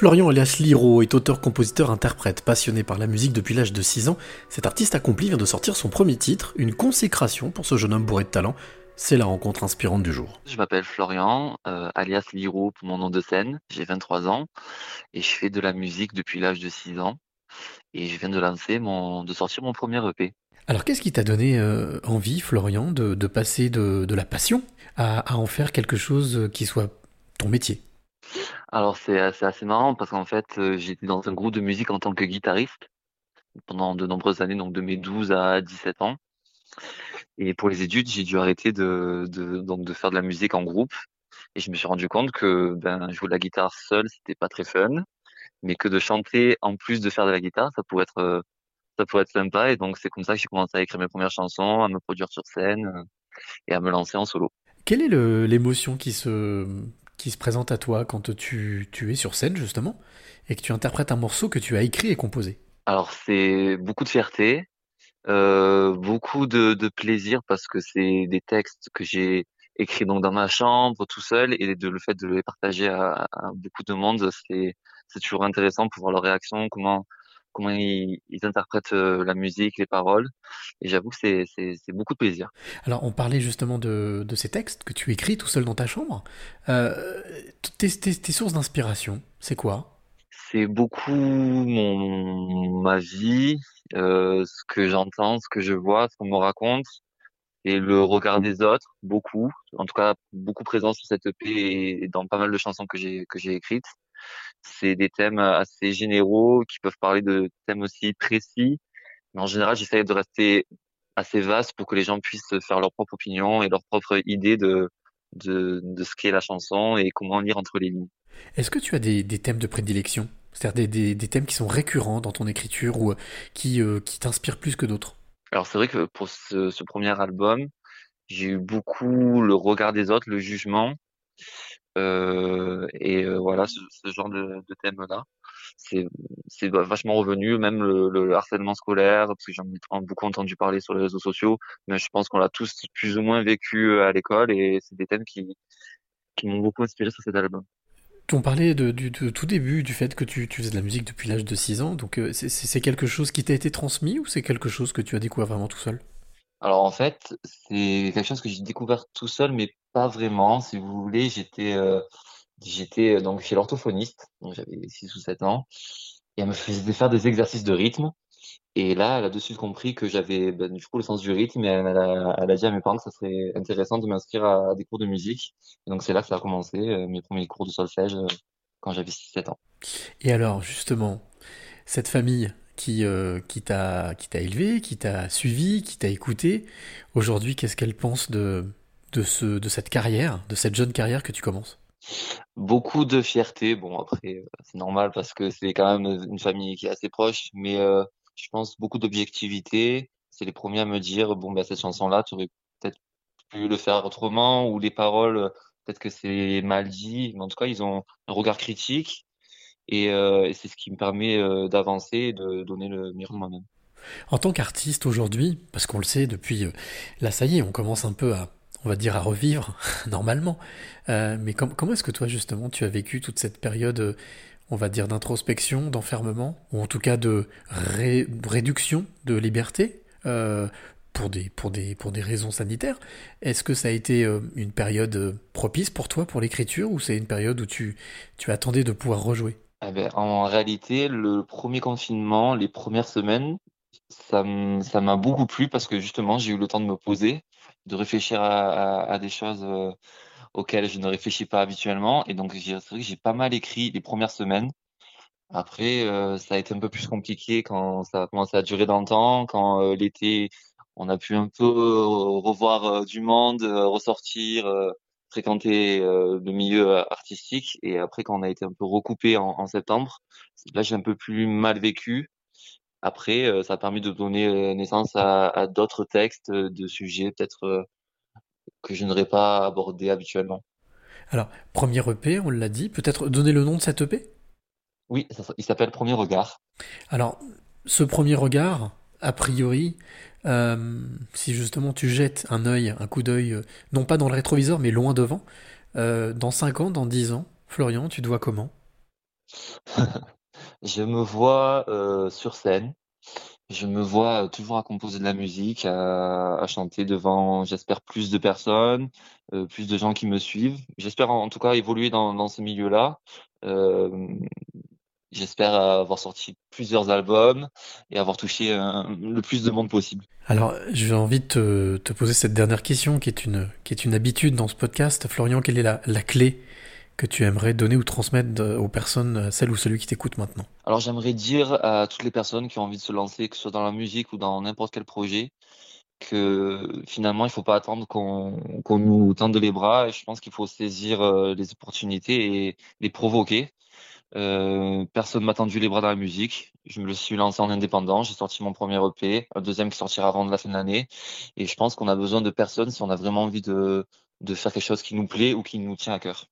Florian alias Liro est auteur-compositeur-interprète passionné par la musique depuis l'âge de 6 ans. Cet artiste accompli vient de sortir son premier titre, une consécration pour ce jeune homme bourré de talent. C'est la rencontre inspirante du jour. Je m'appelle Florian, euh, alias Liro pour mon nom de scène. J'ai 23 ans et je fais de la musique depuis l'âge de 6 ans. Et je viens de lancer mon, de sortir mon premier EP. Alors qu'est-ce qui t'a donné euh, envie, Florian, de, passer de, la passion à en faire quelque chose qui soit ton métier? Alors c'est assez marrant parce qu'en fait, euh, j'étais dans un groupe de musique en tant que guitariste pendant de nombreuses années, donc de mes 12 à 17 ans. Et pour les études, j'ai dû arrêter de, donc de faire de la musique en groupe. Et je me suis rendu compte que ben, jouer de la guitare seul, c'était pas très fun, mais que de chanter en plus de faire de la guitare, ça pouvait être ça pourrait être sympa. Et donc c'est comme ça que j'ai commencé à écrire mes premières chansons, à me produire sur scène euh, et à me lancer en solo. Quelle est l'émotion qui se qui se présente à toi quand tu, tu es sur scène justement et que tu interprètes un morceau que tu as écrit et composé. Alors c'est beaucoup de fierté, euh, beaucoup de, plaisir parce que c'est des textes que j'ai écrits donc dans ma chambre tout seul et de, le fait de les partager à, à beaucoup de monde, c'est c'est toujours intéressant pour voir leur réaction, comment comment ils, interprètent la musique, les paroles. Et j'avoue que c'est, beaucoup de plaisir. Alors, on parlait justement de, ces textes que tu écris tout seul dans ta chambre. Euh, tes, sources d'inspiration, c'est quoi? C'est beaucoup mon, ma vie, euh, ce que j'entends, ce que je vois, ce qu'on me raconte. Et le regard des autres, beaucoup, en tout cas beaucoup présent sur cette EP et dans pas mal de chansons que j'ai que j'ai écrites. C'est des thèmes assez généraux qui peuvent parler de thèmes aussi précis. Mais en général, j'essaie de rester assez vaste pour que les gens puissent faire leur propre opinion et leur propre idée de, de, de ce qu'est la chanson et comment lire entre les lignes. Est-ce que tu as des, des thèmes de prédilection? C'est-à-dire des, des, thèmes qui sont récurrents dans ton écriture ou qui, euh, qui t'inspirent plus que d'autres? Alors c'est vrai que pour ce, ce premier album, j'ai eu beaucoup le regard des autres, le jugement. Euh, et euh, voilà, ce, ce, genre de, de thème-là, c'est c'est vachement revenu, même le, le, harcèlement scolaire, parce que j'en ai beaucoup entendu parler sur les réseaux sociaux, mais je pense qu'on l'a tous plus ou moins vécu euh, à l'école, et c'est des thèmes qui qui m'ont beaucoup inspiré sur cet album. On parlait de, du de tout début du fait que tu, tu faisais de la musique depuis l'âge de 6 ans, donc c'est quelque chose qui t'a été transmis ou c'est quelque chose que tu as découvert vraiment tout seul? Alors en fait, c'est quelque chose que j'ai découvert tout seul, mais pas vraiment. Si vous voulez, j'étais euh, j'étais euh, donc chez l'orthophoniste, j'avais 6 ou 7 ans, et elle me faisait faire des exercices de rythme. Et là, elle a de suite compris que j'avais ben, du coup le sens du rythme, et elle, a, dit à mes parents que ça serait intéressant de m'inscrire à, des cours de musique. Et donc c'est là que ça a commencé, euh, mes premiers cours de solfège quand j'avais 6-7 ans. Et alors justement, cette famille qui t'a élevé, qui t'a suivi, qui t'a écouté. Aujourd'hui, qu'est-ce qu'elle pense de, de, ce, de cette carrière, de cette jeune carrière que tu commences? Beaucoup de fierté. Bon, après, euh, c'est normal parce que c'est quand même une famille qui est assez proche, mais euh, je pense beaucoup d'objectivité. C'est les premiers à me dire, bon, bah, cette chanson-là, tu aurais peut-être pu le faire autrement, ou les paroles, peut-être que c'est mal dit, mais en tout cas, ils ont un regard critique euh, et, c'est ce qui me permet euh, d'avancer et de donner le meilleur de moi-même. En tant qu'artiste aujourd'hui, parce qu'on le sait depuis, euh, là ça y est, on commence un peu à, on va dire, à revivre normalement. mais comment est-ce que toi justement tu as vécu toute cette période, on va dire, d'introspection, d'enfermement, ou en tout cas de réduction de liberté pour des, pour, des, pour des raisons sanitaires? Est-ce que ça a été une période propice pour toi, pour l'écriture, ou c'est une période où tu, tu attendais de pouvoir rejouer? Eh ben, en réalité, le premier confinement, les premières semaines, ça m'a beaucoup plu parce que justement, j'ai eu le temps de me poser, de réfléchir à, des choses euh, auxquelles je ne réfléchis pas habituellement. Et donc, c'est vrai que j'ai pas mal écrit les premières semaines. Après, euh, ça a été un peu plus compliqué quand ça a commencé à durer dans le temps, quand euh, l'été, on a pu un peu revoir du monde, ressortir, fréquenter euh, le milieu euh, artistique et après quand on a été un peu recoupé en, en septembre, là j'ai un peu plus mal vécu. Après, euh, ça a permis de donner naissance à, à d'autres textes, de sujets peut-être que je n'aurais pas abordé habituellement. Alors, premier EP, on l'a dit, peut-être donner le nom de cet EP Oui, il s'appelle Premier Regard. Alors, ce premier regard, a priori, euh, si justement tu jettes un œil, un coup d'œil, euh, non pas dans le rétroviseur, mais loin devant, euh, dans 5 ans, dans 10 ans, Florian, tu te vois comment? Je me vois euh, sur scène. Je me vois toujours à composer de la musique, à, à chanter devant, j'espère, plus de personnes, euh, plus de gens qui me suivent. J'espère en, en tout cas évoluer dans, dans ce milieu-là. Euh, j'espère avoir sorti plusieurs albums et avoir touché euh, le plus de monde possible. Alors, j'ai envie de te, te poser cette dernière question qui est une, qui est une habitude dans ce podcast. Florian, quelle est la, la clé que tu aimerais donner ou transmettre aux personnes, celle ou celui qui t'écoute maintenant? Alors j'aimerais dire à toutes les personnes qui ont envie de se lancer, que ce soit dans la musique ou dans n'importe quel projet, que finalement il faut pas attendre qu'on nous tende les bras. Et je pense qu'il faut saisir euh, les opportunités et les provoquer. Euh, personne m'a tendu les bras dans la musique. Je me suis lancé en indépendant. J'ai sorti mon premier EP, un deuxième qui sortira avant la fin de l'année. Et je pense qu'on a besoin de personnes si on a vraiment envie de faire quelque chose qui nous plaît ou qui nous tient à cœur.